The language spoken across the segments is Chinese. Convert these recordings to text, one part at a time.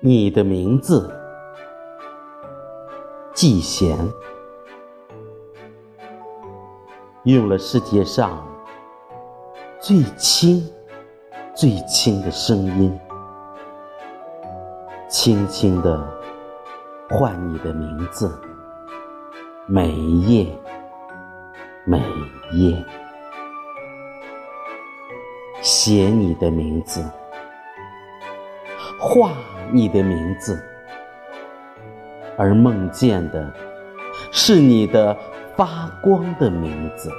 你的名字，季贤，用了世界上最轻、最轻的声音，轻轻的唤你的名字，每一夜，每一夜，写你的名字，画。你的名字，而梦见的是你的发光的名字，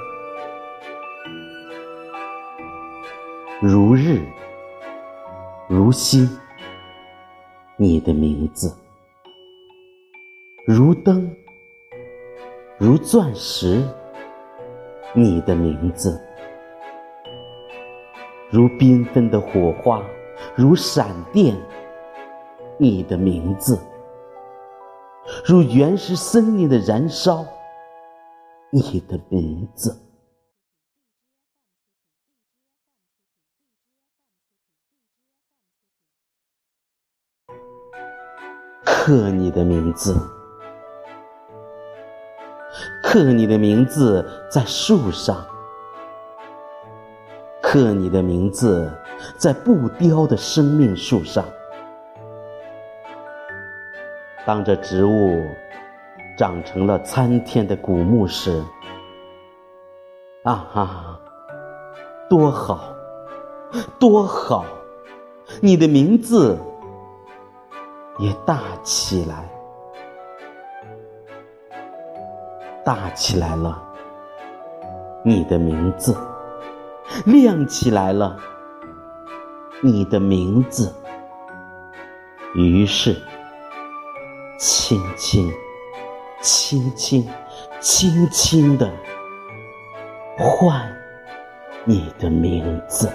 如日如星。你的名字，如灯如钻石。你的名字，如缤纷的火花，如闪电。你的名字，如原始森林的燃烧。你的名字，刻你的名字，刻你的名字在树上，刻你的名字在不凋的生命树上。当这植物长成了参天的古木时，啊哈，多好，多好！你的名字也大起来，大起来了。你的名字亮起来了，你的名字，于是。轻轻、轻轻、轻轻的唤你的名字。